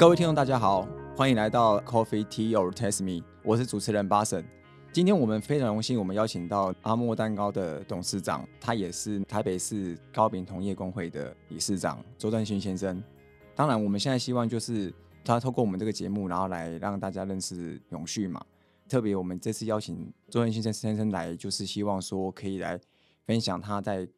各位听众，大家好，欢迎来到 Coffee Tea or Test Me，我是主持人巴神。今天我们非常荣幸，我们邀请到阿莫蛋糕的董事长，他也是台北市糕饼同业工会的理事长周振勋先生。当然，我们现在希望就是他透过我们这个节目，然后来让大家认识永续嘛。特别我们这次邀请周振勋先生先生来，就是希望说可以来分享他在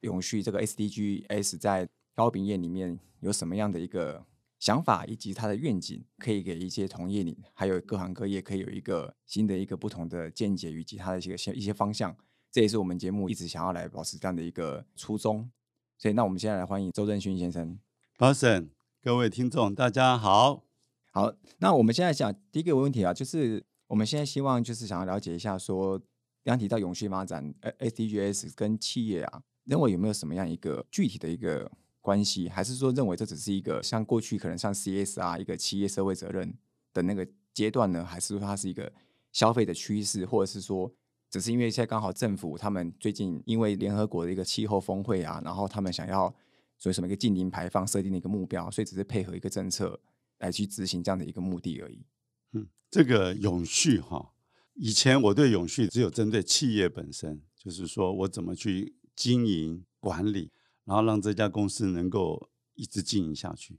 永续这个 SDGs 在糕饼业里面有什么样的一个。想法以及他的愿景，可以给一些同业里，还有各行各业，可以有一个新的一个不同的见解，以及他的一些一些方向。这也是我们节目一直想要来保持这样的一个初衷。所以，那我们现在来欢迎周正勋先生。巴神，各位听众，大家好。好，那我们现在讲第一个问题啊，就是我们现在希望就是想要了解一下，说刚提到永续发展，呃，SDGs 跟企业啊，认为有没有什么样一个具体的一个。关系，还是说认为这只是一个像过去可能像 CSR 一个企业社会责任的那个阶段呢？还是说它是一个消费的趋势，或者是说只是因为现在刚好政府他们最近因为联合国的一个气候峰会啊，然后他们想要所以什么一个近零排放设定的一个目标，所以只是配合一个政策来去执行这样的一个目的而已。嗯，这个永续哈，以前我对永续只有针对企业本身，就是说我怎么去经营管理。然后让这家公司能够一直经营下去，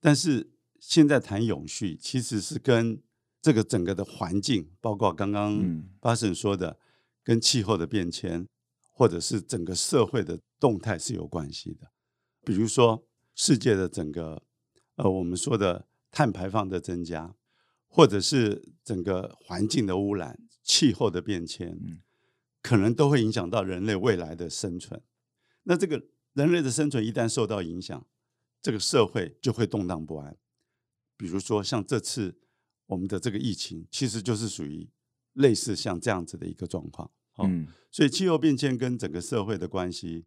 但是现在谈永续，其实是跟这个整个的环境，包括刚刚巴神说的，跟气候的变迁，或者是整个社会的动态是有关系的。比如说，世界的整个呃，我们说的碳排放的增加，或者是整个环境的污染、气候的变迁，可能都会影响到人类未来的生存。那这个。人类的生存一旦受到影响，这个社会就会动荡不安。比如说，像这次我们的这个疫情，其实就是属于类似像这样子的一个状况。嗯，所以气候变迁跟整个社会的关系，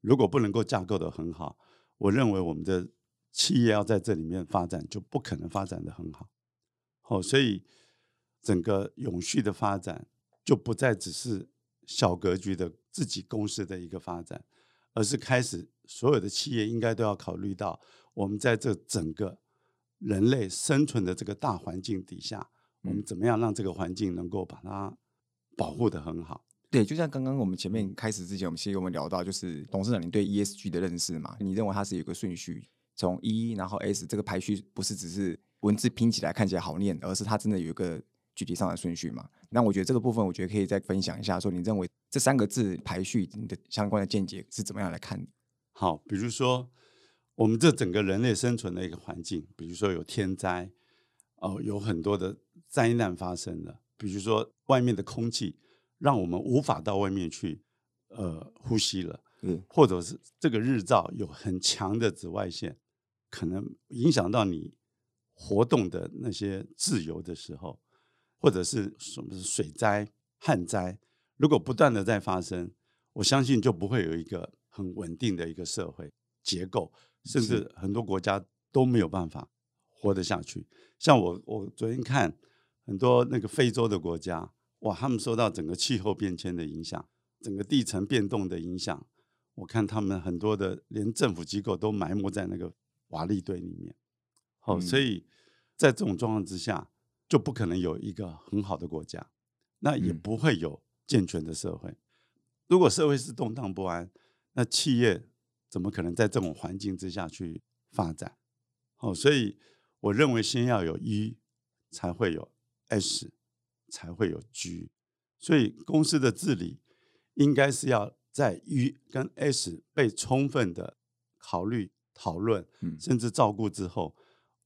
如果不能够架构的很好，我认为我们的企业要在这里面发展，就不可能发展的很好。好，所以整个永续的发展，就不再只是小格局的自己公司的一个发展。而是开始，所有的企业应该都要考虑到，我们在这整个人类生存的这个大环境底下，我们怎么样让这个环境能够把它保护的很好？对，就像刚刚我们前面开始之前，我们其实我们聊到，就是董事长你对 ESG 的认识嘛？你认为它是有个顺序，从 E 然后 S 这个排序，不是只是文字拼起来看起来好念，而是它真的有一个。具体上的顺序嘛？那我觉得这个部分，我觉得可以再分享一下，说你认为这三个字排序，你的相关的见解是怎么样来看？好，比如说我们这整个人类生存的一个环境，比如说有天灾，哦，有很多的灾难发生了，比如说外面的空气让我们无法到外面去，呃，呼吸了，嗯，或者是这个日照有很强的紫外线，可能影响到你活动的那些自由的时候。或者是什么水灾、旱灾，如果不断的在发生，我相信就不会有一个很稳定的一个社会结构，甚至很多国家都没有办法活得下去。像我，我昨天看很多那个非洲的国家，哇，他们受到整个气候变迁的影响，整个地层变动的影响，我看他们很多的连政府机构都埋没在那个瓦砾堆里面。好，所以在这种状况之下。就不可能有一个很好的国家，那也不会有健全的社会。如果社会是动荡不安，那企业怎么可能在这种环境之下去发展？哦，所以我认为先要有 E，才会有 S，才会有 G。所以公司的治理应该是要在 E 跟 S 被充分的考虑、讨论，甚至照顾之后，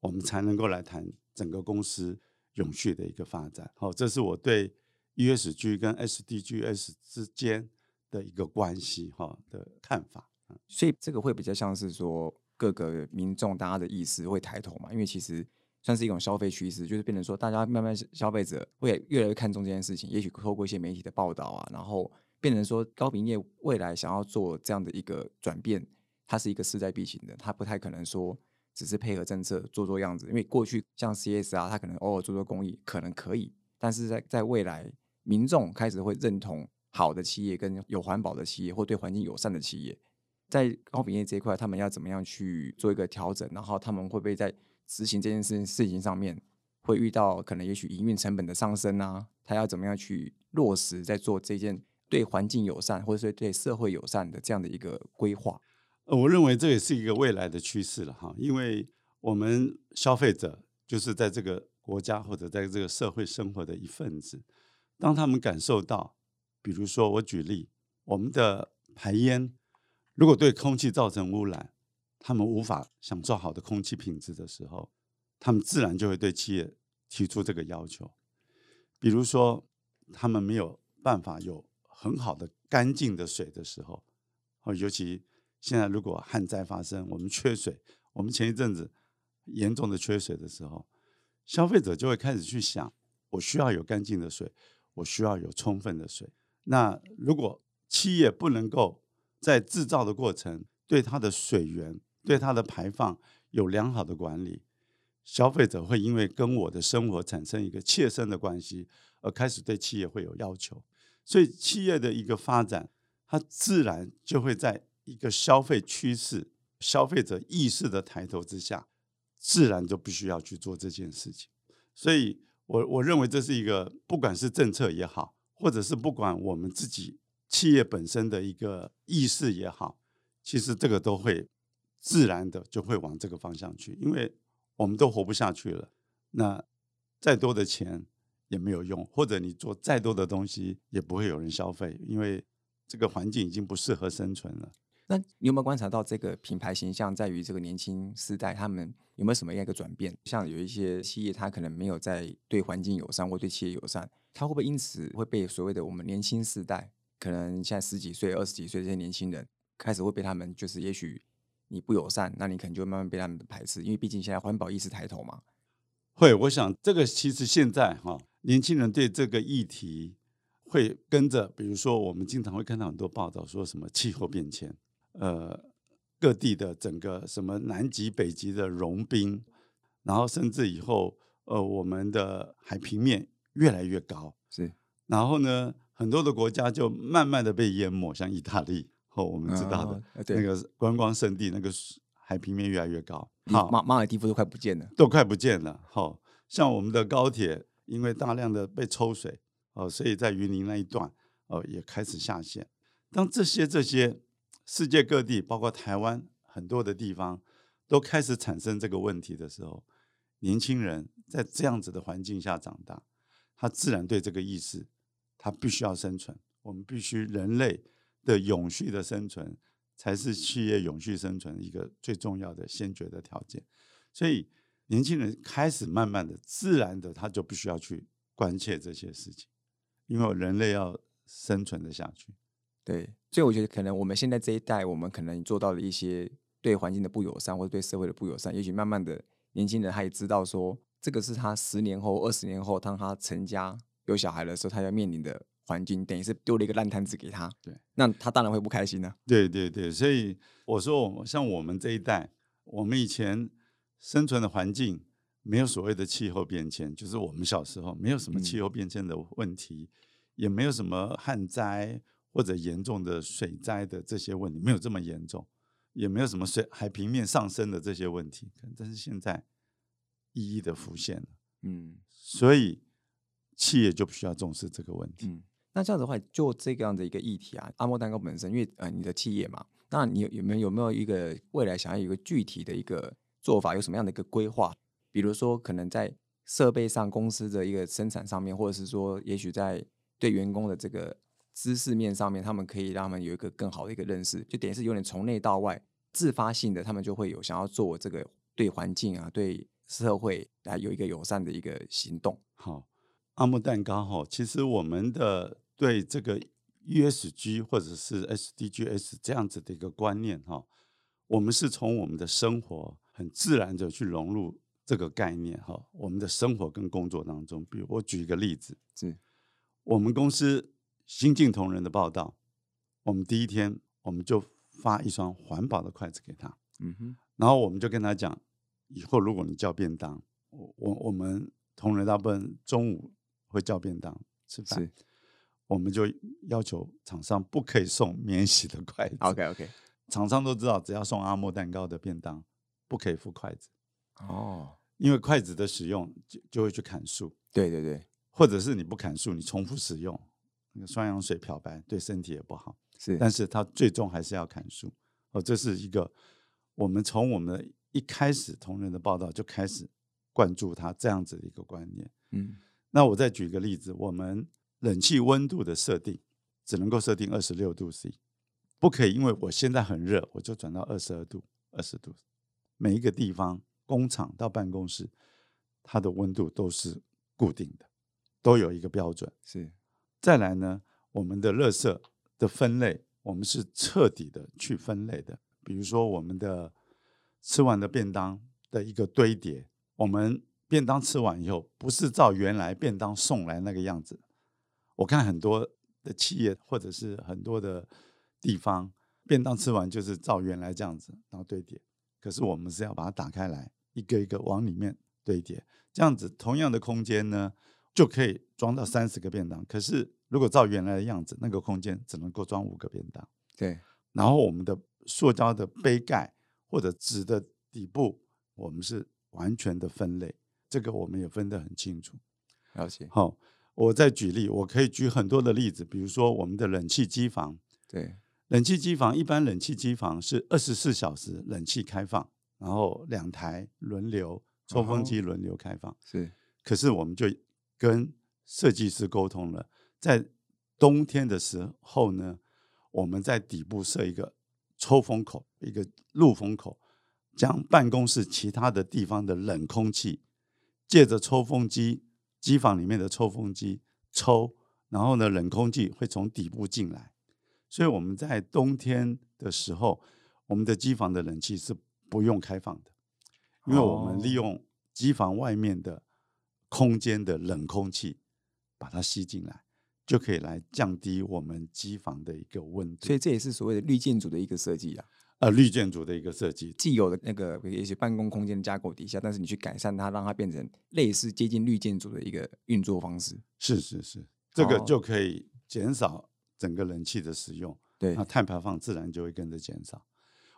我们才能够来谈整个公司。永续的一个发展，好，这是我对 ESG 跟 SDGs 之间的一个关系哈的看法。所以这个会比较像是说各个民众大家的意识会抬头嘛，因为其实算是一种消费趋势，就是变成说大家慢慢消费者会越来越看重这件事情。也许透过一些媒体的报道啊，然后变成说高频业未来想要做这样的一个转变，它是一个势在必行的，它不太可能说。只是配合政策做做样子，因为过去像 CSR，它可能偶尔做做公益，可能可以，但是在在未来，民众开始会认同好的企业跟有环保的企业或对环境友善的企业，在高品业这一块，他们要怎么样去做一个调整？然后他们会不会在执行这件事事情上面，会遇到可能也许营运成本的上升啊，他要怎么样去落实在做这件对环境友善或者是对社会友善的这样的一个规划？我认为这也是一个未来的趋势了哈，因为我们消费者就是在这个国家或者在这个社会生活的一份子，当他们感受到，比如说我举例，我们的排烟如果对空气造成污染，他们无法享受好的空气品质的时候，他们自然就会对企业提出这个要求，比如说他们没有办法有很好的干净的水的时候，哦，尤其。现在如果旱灾发生，我们缺水，我们前一阵子严重的缺水的时候，消费者就会开始去想：我需要有干净的水，我需要有充分的水。那如果企业不能够在制造的过程对它的水源、对它的排放有良好的管理，消费者会因为跟我的生活产生一个切身的关系，而开始对企业会有要求。所以企业的一个发展，它自然就会在。一个消费趋势、消费者意识的抬头之下，自然就必须要去做这件事情。所以，我我认为这是一个，不管是政策也好，或者是不管我们自己企业本身的一个意识也好，其实这个都会自然的就会往这个方向去，因为我们都活不下去了。那再多的钱也没有用，或者你做再多的东西也不会有人消费，因为这个环境已经不适合生存了。那你有没有观察到这个品牌形象在于这个年轻世代，他们有没有什么样一个转变？像有一些企业，它可能没有在对环境友善或对企业友善，它会不会因此会被所谓的我们年轻世代，可能现在十几岁、二十几岁这些年轻人，开始会被他们就是也许你不友善，那你可能就慢慢被他们排斥，因为毕竟现在环保意识抬头嘛。会，我想这个其实现在哈，年轻人对这个议题会跟着，比如说我们经常会看到很多报道，说什么气候变迁。呃，各地的整个什么南极、北极的融冰，然后甚至以后，呃，我们的海平面越来越高，是，然后呢，很多的国家就慢慢的被淹没，像意大利，哦，我们知道的那个观光胜地，那个海平面越来越高，好，马马尔蒂夫都快不见了，都快不见了，好，像我们的高铁，因为大量的被抽水，哦，所以在云林那一段，哦，也开始下线。当这些这些。世界各地，包括台湾很多的地方，都开始产生这个问题的时候，年轻人在这样子的环境下长大，他自然对这个意识，他必须要生存。我们必须人类的永续的生存，才是企业永续生存一个最重要的先决的条件。所以，年轻人开始慢慢的、自然的，他就必须要去关切这些事情，因为人类要生存的下去。对，所以我觉得可能我们现在这一代，我们可能做到了一些对环境的不友善，或者对社会的不友善。也许慢慢的，年轻人他也知道说，这个是他十年后、二十年后，当他成家有小孩的时候，他要面临的环境，等于是丢了一个烂摊子给他。对，那他当然会不开心呢。对对对，所以我说，像我们这一代，我们以前生存的环境没有所谓的气候变迁，就是我们小时候没有什么气候变迁的问题，也没有什么旱灾。或者严重的水灾的这些问题没有这么严重，也没有什么水海平面上升的这些问题，但是现在一一的浮现了，嗯，所以企业就不需要重视这个问题。嗯，那这样子的话，就这个样的一个议题啊，阿莫蛋糕本身，因为呃你的企业嘛，那你有没有有没有一个未来想要有一个具体的一个做法，有什么样的一个规划？比如说可能在设备上，公司的一个生产上面，或者是说，也许在对员工的这个。知识面上面，他们可以让他们有一个更好的一个认识，就等于是有点从内到外自发性的，他们就会有想要做这个对环境啊、对社会来有一个友善的一个行动。好，阿木蛋糕哈，其实我们的对这个 ESG 或者是 SDGs 这样子的一个观念哈，我们是从我们的生活很自然的去融入这个概念哈，我们的生活跟工作当中，比如我举一个例子，是我们公司。新晋同仁的报道，我们第一天我们就发一双环保的筷子给他，嗯哼，然后我们就跟他讲，以后如果你叫便当，我我我们同仁大部分中午会叫便当吃饭，我们就要求厂商不可以送免洗的筷子。OK OK，厂商都知道，只要送阿莫蛋糕的便当，不可以付筷子。哦，因为筷子的使用就就会去砍树，对对对，或者是你不砍树，你重复使用，那个双氧水漂白对身体也不好。是，但是它最终还是要砍树。哦，这是一个我们从我们一开始同仁的报道就开始灌注他这样子的一个观念。嗯，那我再举一个例子，我们冷气温度的设定只能够设定二十六度 C，不可以因为我现在很热，我就转到二十二度、二十度。每一个地方，工厂到办公室，它的温度都是固定的，都有一个标准。是，再来呢，我们的垃圾的分类，我们是彻底的去分类的。比如说，我们的吃完的便当的一个堆叠，我们便当吃完以后，不是照原来便当送来那个样子。我看很多的企业或者是很多的地方，便当吃完就是照原来这样子，然后堆叠。可是我们是要把它打开来，一个一个往里面堆叠，这样子同样的空间呢，就可以装到三十个便当。可是如果照原来的样子，那个空间只能够装五个便当。对，然后我们的塑胶的杯盖或者纸的底部，我们是完全的分类，这个我们也分得很清楚。了解。好，我再举例，我可以举很多的例子，比如说我们的冷气机房。对。冷气机房一般冷气机房是二十四小时冷气开放，然后两台轮流抽风机轮流开放。是，可是我们就跟设计师沟通了，在冬天的时候呢，我们在底部设一个抽风口，一个入风口，将办公室其他的地方的冷空气借着抽风机机房里面的抽风机抽，然后呢，冷空气会从底部进来。所以我们在冬天的时候，我们的机房的冷气是不用开放的，因为我们利用机房外面的空间的冷空气把它吸进来，就可以来降低我们机房的一个温度。所以这也是所谓的绿建筑的一个设计啊，呃，绿建筑的一个设计，既有的那个一些办公空间的架构底下，但是你去改善它，让它变成类似接近绿建筑的一个运作方式。是是是，这个就可以减少。整个冷气的使用，对，那碳排放自然就会跟着减少。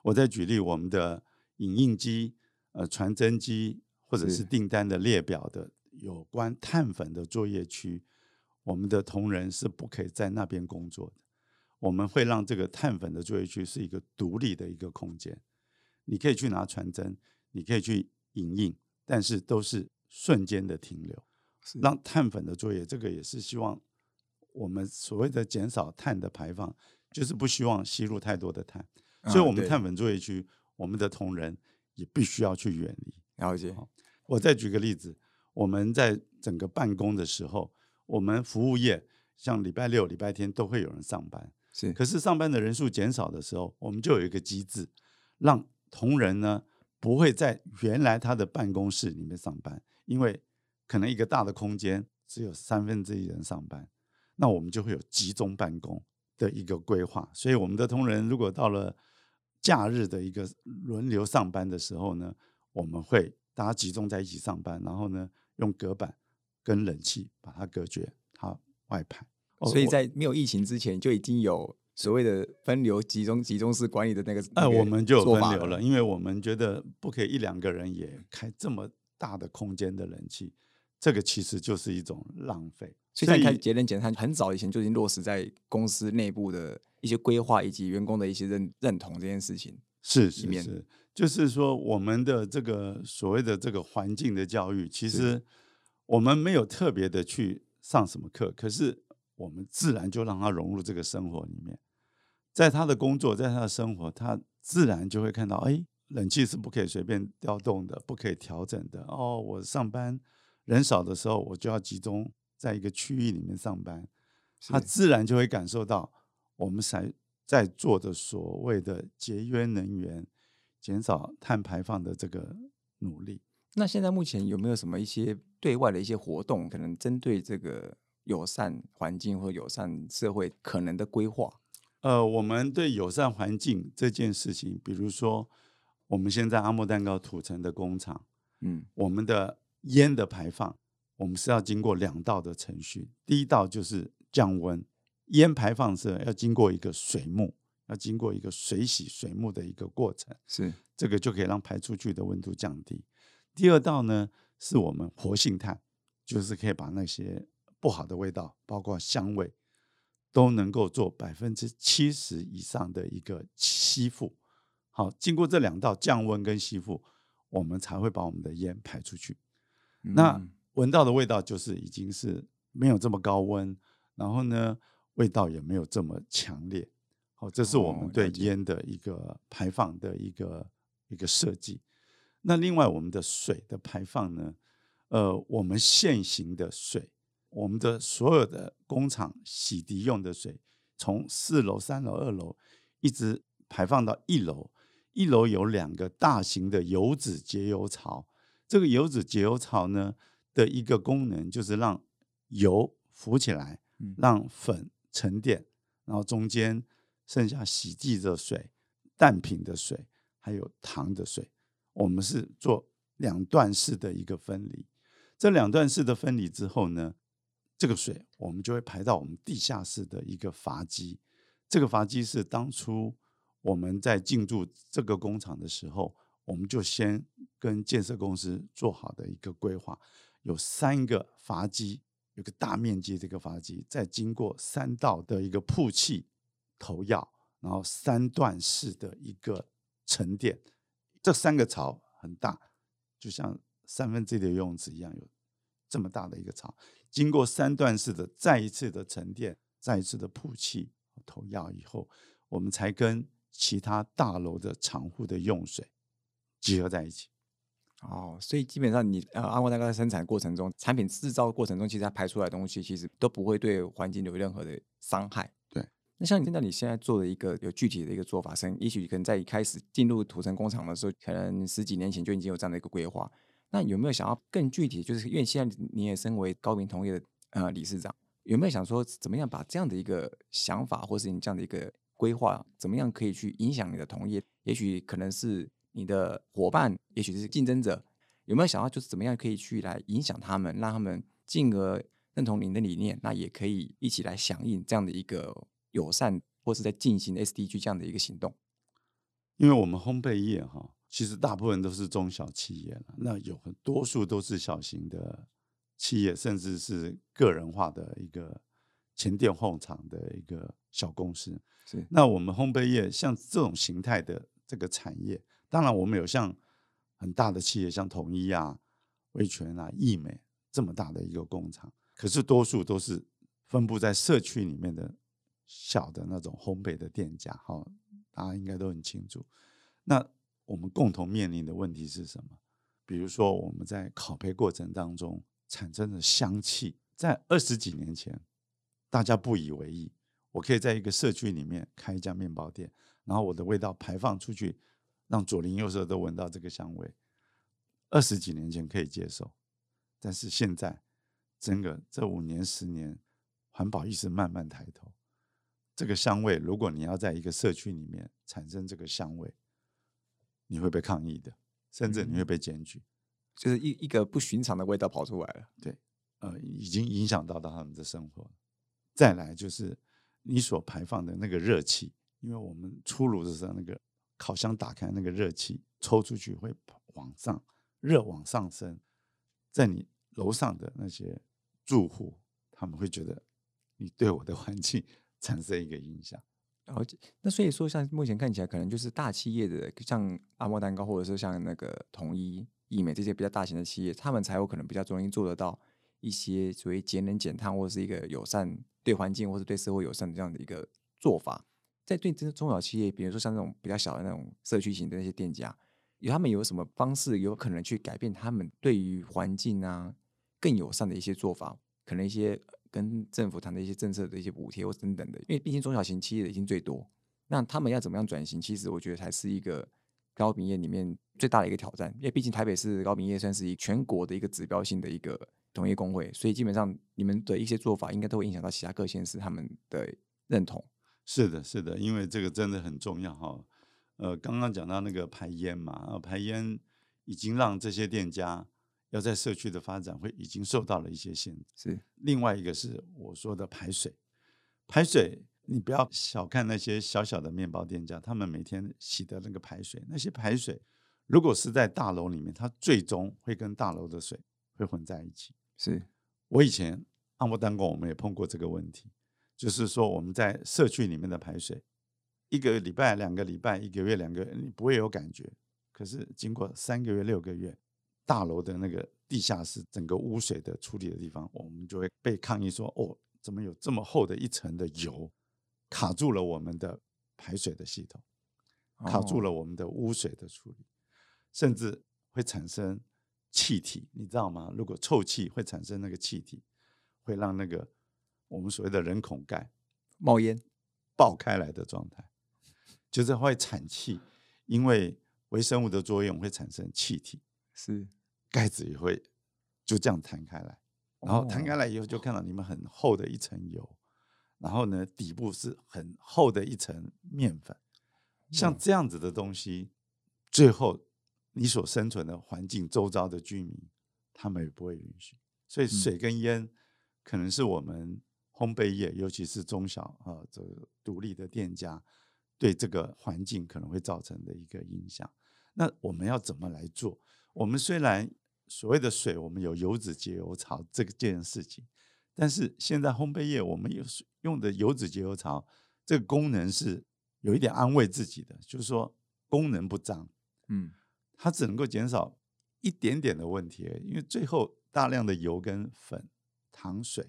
我再举例，我们的影印机、呃传真机，或者是订单的列表的有关碳粉的作业区，我们的同仁是不可以在那边工作的。我们会让这个碳粉的作业区是一个独立的一个空间，你可以去拿传真，你可以去影印，但是都是瞬间的停留，让碳粉的作业，这个也是希望。我们所谓的减少碳的排放，就是不希望吸入太多的碳，所以，我们碳粉作业区，我们的同仁也必须要去远离。了解。我再举个例子，我们在整个办公的时候，我们服务业像礼拜六、礼拜天都会有人上班，是。可是上班的人数减少的时候，我们就有一个机制，让同仁呢不会在原来他的办公室里面上班，因为可能一个大的空间只有三分之一人上班。那我们就会有集中办公的一个规划，所以我们的同仁如果到了假日的一个轮流上班的时候呢，我们会大家集中在一起上班，然后呢用隔板跟冷气把它隔绝，它外排。所以在没有疫情之前就已经有所谓的分流集中集中式管理的那个，呃，我们就有分流了，因为我们觉得不可以一两个人也开这么大的空间的冷气，这个其实就是一种浪费。所以，开节能减碳很早以前就已经落实在公司内部的一些规划以及员工的一些认认同这件事情。是是是，就是说我们的这个所谓的这个环境的教育，其实我们没有特别的去上什么课，可是我们自然就让他融入这个生活里面，在他的工作，在他的生活，他自然就会看到，哎，冷气是不可以随便调动的，不可以调整的。哦，我上班人少的时候，我就要集中。在一个区域里面上班，他自然就会感受到我们在在做的所谓的节约能源、减少碳排放的这个努力。那现在目前有没有什么一些对外的一些活动，可能针对这个友善环境或友善社会可能的规划？呃，我们对友善环境这件事情，比如说我们现在阿莫蛋糕土城的工厂，嗯，我们的烟的排放。我们是要经过两道的程序，第一道就是降温，烟排放是要经过一个水幕，要经过一个水洗水幕的一个过程，是这个就可以让排出去的温度降低。第二道呢，是我们活性炭，就是可以把那些不好的味道，包括香味，都能够做百分之七十以上的一个吸附。好，经过这两道降温跟吸附，我们才会把我们的烟排出去。那闻到的味道就是已经是没有这么高温，然后呢，味道也没有这么强烈。好，这是我们对烟的一个排放的一个一个设计。那另外，我们的水的排放呢？呃，我们现行的水，我们的所有的工厂洗涤用的水，从四楼、三楼、二楼一直排放到一楼。一楼有两个大型的油脂节油槽。这个油脂节油槽呢的一个功能，就是让油浮起来，让粉沉淀，然后中间剩下洗剂的水、淡品的水，还有糖的水。我们是做两段式的一个分离，这两段式的分离之后呢，这个水我们就会排到我们地下室的一个阀机。这个阀机是当初我们在进驻这个工厂的时候，我们就先跟建设公司做好的一个规划，有三个阀机，有个大面积这个阀机，再经过三道的一个曝气投药，然后三段式的一个沉淀。这三个槽很大，就像三分之一的游泳池一样，有这么大的一个槽。经过三段式的再一次的沉淀，再一次的曝气投药以后，我们才跟其他大楼的厂户的用水结合在一起。哦，所以基本上你呃，阿莫大哥在生产过程中，产品制造过程中，其实它排出来的东西，其实都不会对环境有任何的伤害。对那像你现在你现在做的一个有具体的一个做法，生也许可能在一开始进入土城工厂的时候，可能十几年前就已经有这样的一个规划。那有没有想要更具体？就是因为现在你也身为高明同业的呃理事长，有没有想说怎么样把这样的一个想法，或是你这样的一个规划，怎么样可以去影响你的同业？也许可能是你的伙伴，也许是竞争者，有没有想到就是怎么样可以去来影响他们，让他们进而认同您的理念？那也可以一起来响应这样的一个。友善或是在进行 SDG 这样的一个行动，因为我们烘焙业哈，其实大部分都是中小企业了，那有很多数都是小型的企业，甚至是个人化的一个前店后厂的一个小公司。是，那我们烘焙业像这种形态的这个产业，当然我们有像很大的企业，像统一啊、味全啊、益美这么大的一个工厂，可是多数都是分布在社区里面的。小的那种烘焙的店家，哈，大家应该都很清楚。那我们共同面临的问题是什么？比如说我们在烤焙过程当中产生的香气，在二十几年前，大家不以为意。我可以在一个社区里面开一家面包店，然后我的味道排放出去，让左邻右舍都闻到这个香味。二十几年前可以接受，但是现在，真的这五年十年，环保意识慢慢抬头。这个香味，如果你要在一个社区里面产生这个香味，你会被抗议的，甚至你会被检举，就是一一个不寻常的味道跑出来了。对，呃，已经影响到到他们的生活。再来就是你所排放的那个热气，因为我们出炉的时候，那个烤箱打开，那个热气抽出去会往上，热往上升，在你楼上的那些住户，他们会觉得你对我的环境。产生一个影响，然后那所以说，像目前看起来，可能就是大企业的，像阿莫蛋糕，或者是像那个统一、易美这些比较大型的企业，他们才有可能比较容易做得到一些所谓节能减碳，或者是一个友善对环境，或是对社会友善的这样的一个做法。在对这中小企业，比如说像那种比较小的那种社区型的那些店家，有他们有什么方式，有可能去改变他们对于环境啊更友善的一些做法，可能一些。跟政府谈的一些政策的一些补贴或等等的，因为毕竟中小型企业的已经最多，那他们要怎么样转型？其实我觉得才是一个高品业里面最大的一个挑战。因为毕竟台北市高品业算是一全国的一个指标性的一个同业工会，所以基本上你们的一些做法应该都会影响到其他各县市他们的认同。是的，是的，因为这个真的很重要哈。呃，刚刚讲到那个排烟嘛，排烟已经让这些店家。要在社区的发展会已经受到了一些限制。是另外一个是我说的排水，排水你不要小看那些小小的面包店家，他们每天洗的那个排水，那些排水如果是在大楼里面，它最终会跟大楼的水会混在一起。是我以前阿莫丹宫我们也碰过这个问题，就是说我们在社区里面的排水，一个礼拜、两个礼拜、一个月、两个月，你不会有感觉。可是经过三个月、六个月，大楼的那个地下室整个污水的处理的地方，我们就会被抗议说：哦，怎么有这么厚的一层的油卡住了我们的排水的系统，卡住哦了我们的污水的处理，甚至会产生气体，你知道吗？如果臭气会产生那个气体，会让那个我们所谓的人孔盖冒烟，爆开来的状态，就是会产气，因为微生物的作用会产生气体，是。盖子也会就这样弹开来，然后弹哦开来以后就看到里面很厚的一层油，然后呢底部是很厚的一层面粉，像哇这样子的东西，最后你所生存的环境周遭的居民，他们也不会允许，所以水跟烟可能是我们烘焙业，尤其是中小啊这个独立的店家，对这个环境可能会造成的一个影响。那我们要怎么来做？我们虽然所谓的水，我们有油脂节油槽这个件事情，但是现在烘焙业我们有用的油脂节油槽，这个功能是有一点安慰自己的，就是说功能不脏，嗯它只能够减少一点点的问题，因为最后大量的油跟粉、糖水、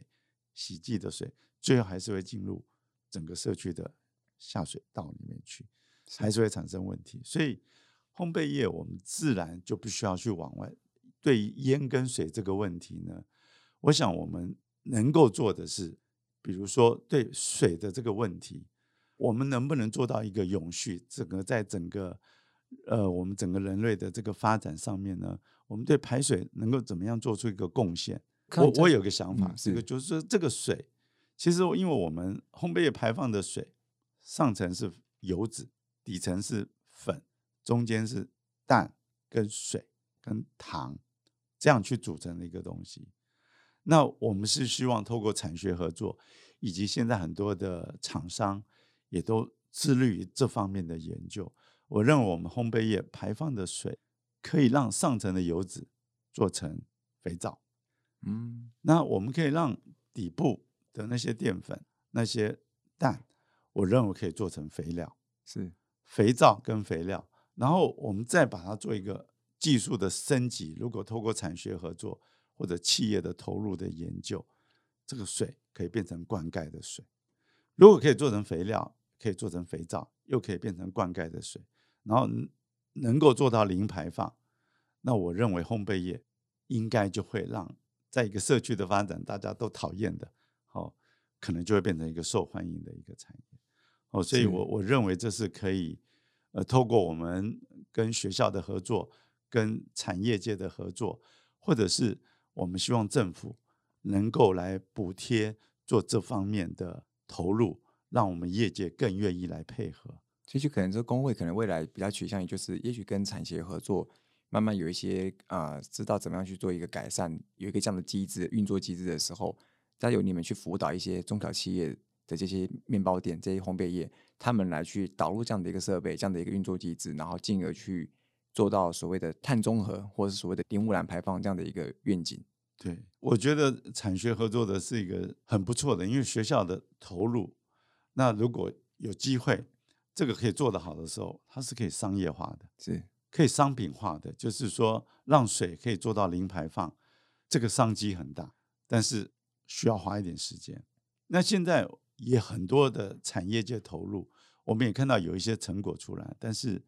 洗剂的水，最后还是会进入整个社区的下水道里面去，还是会产生问题。所以烘焙业我们自然就不需要去往外。对于烟跟水这个问题呢，我想我们能够做的是，比如说对水的这个问题，我们能不能做到一个永续？整个在整个呃我们整个人类的这个发展上面呢，我们对排水能够怎么样做出一个贡献？我我有个想法，嗯这个就是说这个水，其实因为我们烘焙业排放的水，上层是油脂，底层是粉，中间是蛋跟水跟糖，这样去组成的一个东西。那我们是希望透过产学合作，以及现在很多的厂商也都致力于这方面的研究。我认为我们烘焙业排放的水可以让上层的油脂做成肥皂，嗯那我们可以让底部的那些淀粉、那些蛋，我认为可以做成肥料。是肥皂跟肥料，然后我们再把它做一个技术的升级。如果透过产学合作或者企业的投入的研究，这个水可以变成灌溉的水。如果可以做成肥料，可以做成肥皂，又可以变成灌溉的水，然后能能够做到零排放，那我认为烘焙业应该就会让在一个社区的发展，大家都讨厌的，哦，可能就会变成一个受欢迎的一个产业。哦，所以我我认为这是可以，呃，透过我们跟学校的合作，跟产业界的合作，或者是我们希望政府能够来补贴做这方面的投入，让我们业界更愿意来配合。其实可能这个工会可能未来比较趋向于就是，也许跟产协合作，慢慢有一些啊、呃知道怎么样去做一个改善，有一个这样的机制运作机制的时候，再由你们去辅导一些中小企业的这些面包店、这些烘焙业，他们来去导入这样的一个设备、这样的一个运作机制，然后进而去做到所谓的碳中和或者是所谓的零污染排放这样的一个愿景。对，我觉得产学合作的是一个很不错的，因为学校的投入，那如果有机会，这个可以做得好的时候，它是可以商业化的。是可以商品化的，就是说让水可以做到零排放，这个商机很大，但是需要花一点时间。那现在也很多的产业界投入，我们也看到有一些成果出来，但是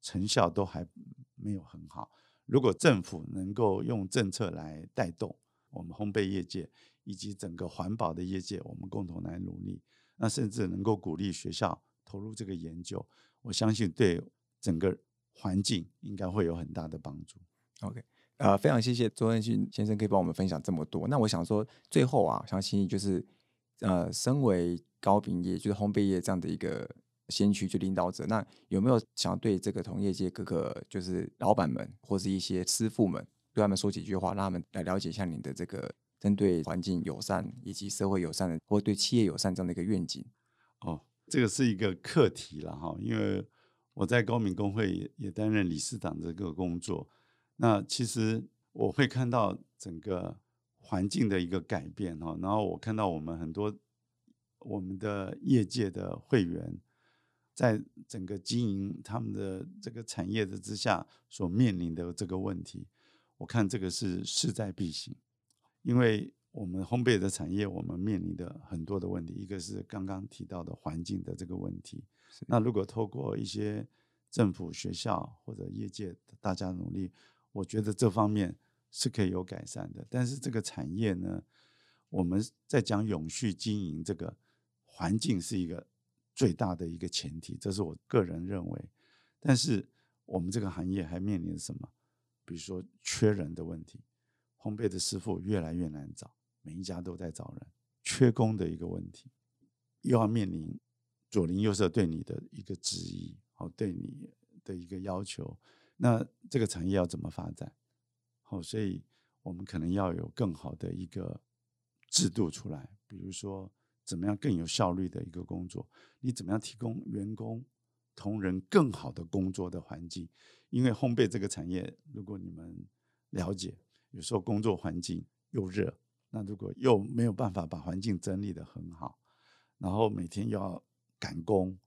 成效都还没有很好。如果政府能够用政策来带动我们烘焙业界以及整个环保的业界，我们共同来努力，那甚至能够鼓励学校投入这个研究，我相信对整个环境应该会有很大的帮助。OK，呃，非常谢谢周恩勋先生可以帮我们分享这么多。那我想说，最后啊，想请你就是，呃，身为高饼业就是烘焙业这样的一个先驱，就领导者，那有没有想要对这个同业界各个就是老板们或是一些师傅们，对他们说几句话，让他们来了解一下你的这个针对环境友善以及社会友善的，或对企业友善这样的一个愿景？哦，这个是一个课题了哈，因为我在高明工会也也担任理事长这个工作。那其实我会看到整个环境的一个改变哈，然后我看到我们很多我们的业界的会员，在整个经营他们的这个产业的之下所面临的这个问题，我看这个是势在必行，因为我们烘焙的产业我们面临的很多的问题，一个是刚刚提到的环境的这个问题，那如果透过一些政府、学校或者业界大家努力。我觉得这方面是可以有改善的，但是这个产业呢，我们在讲永续经营，这个环境是一个最大的一个前提，这是我个人认为。但是我们这个行业还面临什么？比如说缺人的问题，烘焙的师傅越来越难找，每一家都在找人，缺工的一个问题，又要面临左邻右舍对你的一个质疑，哦，对你的一个要求。那这个产业要怎么发展？好，所以我们可能要有更好的一个制度出来，比如说怎么样更有效率的一个工作，你怎么样提供员工同仁更好的工作的环境？因为烘焙这个产业，如果你们了解，有时候工作环境又热，那如果又没有办法把环境整理的很好，然后每天要赶工，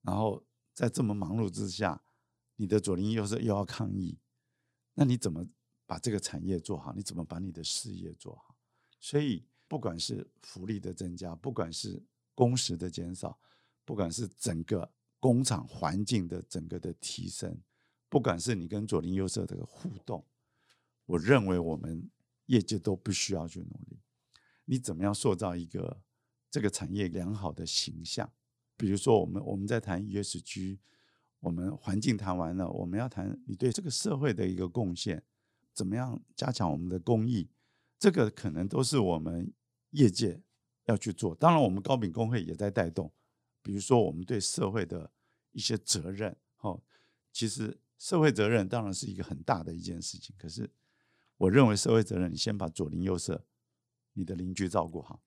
然后在这么忙碌之下。你的左邻右舍又要抗议，那你怎么把这个产业做好？你怎么把你的事业做好？所以，不管是福利的增加，不管是工时的减少，不管是整个工厂环境的整个的提升，不管是你跟左邻右舍这个互动，我认为我们业界都不需要去努力。你怎么样塑造一个这个产业良好的形象？比如说，我们我们在谈 ESG。我们环境谈完了，我们要谈你对这个社会的一个贡献，怎么样加强我们的公益？这个可能都是我们业界要去做。当然，我们高饼工会也在带动，比如说我们对社会的一些责任。哦，其实社会责任当然是一个很大的一件事情。可是，我认为社会责任，你先把左邻右舍、你的邻居照顾好，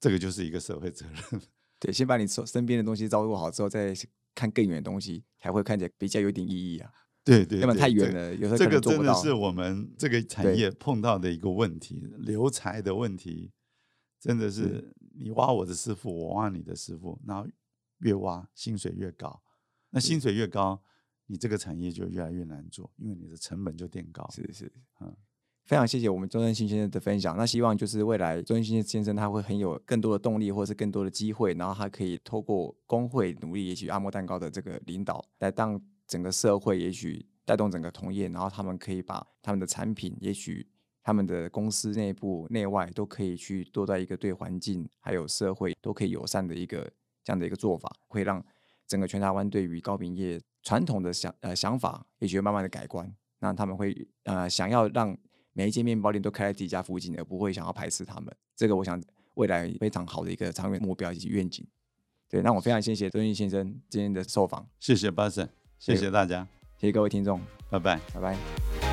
这个就是一个社会责任。对，先把你身身边的东西照顾好之后，再。看更远的东西才会看起来比较有点意义啊！对对，要不然太远了，有时候这个真的是我们这个产业碰到的一个问题，留才的问题，真的是你挖我的师傅，我挖你的师傅，然后越挖薪水越高，那薪水越高，你这个产业就越来越难做，因为你的成本就变高。是是，嗯。非常谢谢我们周振兴先生的分享。那希望就是未来周振兴先生他会很有更多的动力，或者是更多的机会，然后他可以透过工会努力，也许阿莫蛋糕的这个领导，来让整个社会，也许带动整个同业，然后他们可以把他们的产品，也许他们的公司内部、内外都可以去做到一个对环境还有社会都可以友善的一个这样的一个做法，会让整个全台湾对于糕饼业传统的想呃想法，也许慢慢的改观，那他们会呃想要让。每一间面包店都开在自己家附近，而不会想要排斥他们。这个我想未来非常好的一个长远目标以及愿景。对，那我非常谢谢周俊先生今天的受访，谢谢巴神，谢谢大家，谢谢各位听众，拜拜，拜拜。